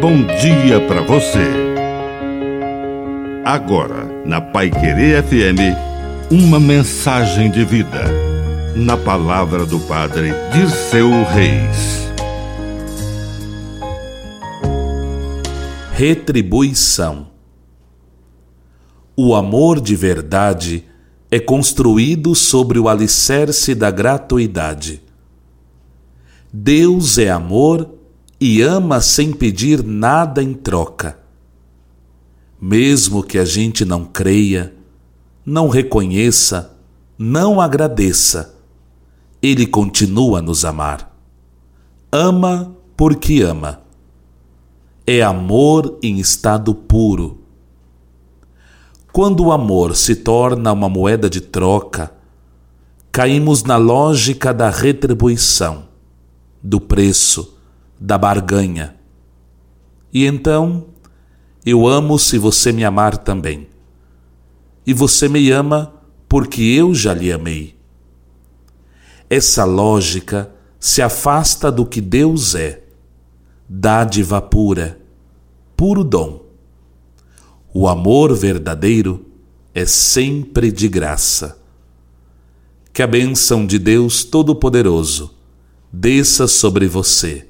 bom dia para você. Agora, na Pai Querer FM, uma mensagem de vida. Na palavra do Padre Dirceu Reis. Retribuição. O amor de verdade é construído sobre o alicerce da gratuidade. Deus é amor e ama sem pedir nada em troca. Mesmo que a gente não creia, não reconheça, não agradeça, Ele continua a nos amar. Ama porque ama. É amor em estado puro. Quando o amor se torna uma moeda de troca, caímos na lógica da retribuição, do preço da barganha. E então, eu amo se você me amar também. E você me ama porque eu já lhe amei. Essa lógica se afasta do que Deus é, dádiva pura, puro dom. O amor verdadeiro é sempre de graça. Que a bênção de Deus Todo-Poderoso desça sobre você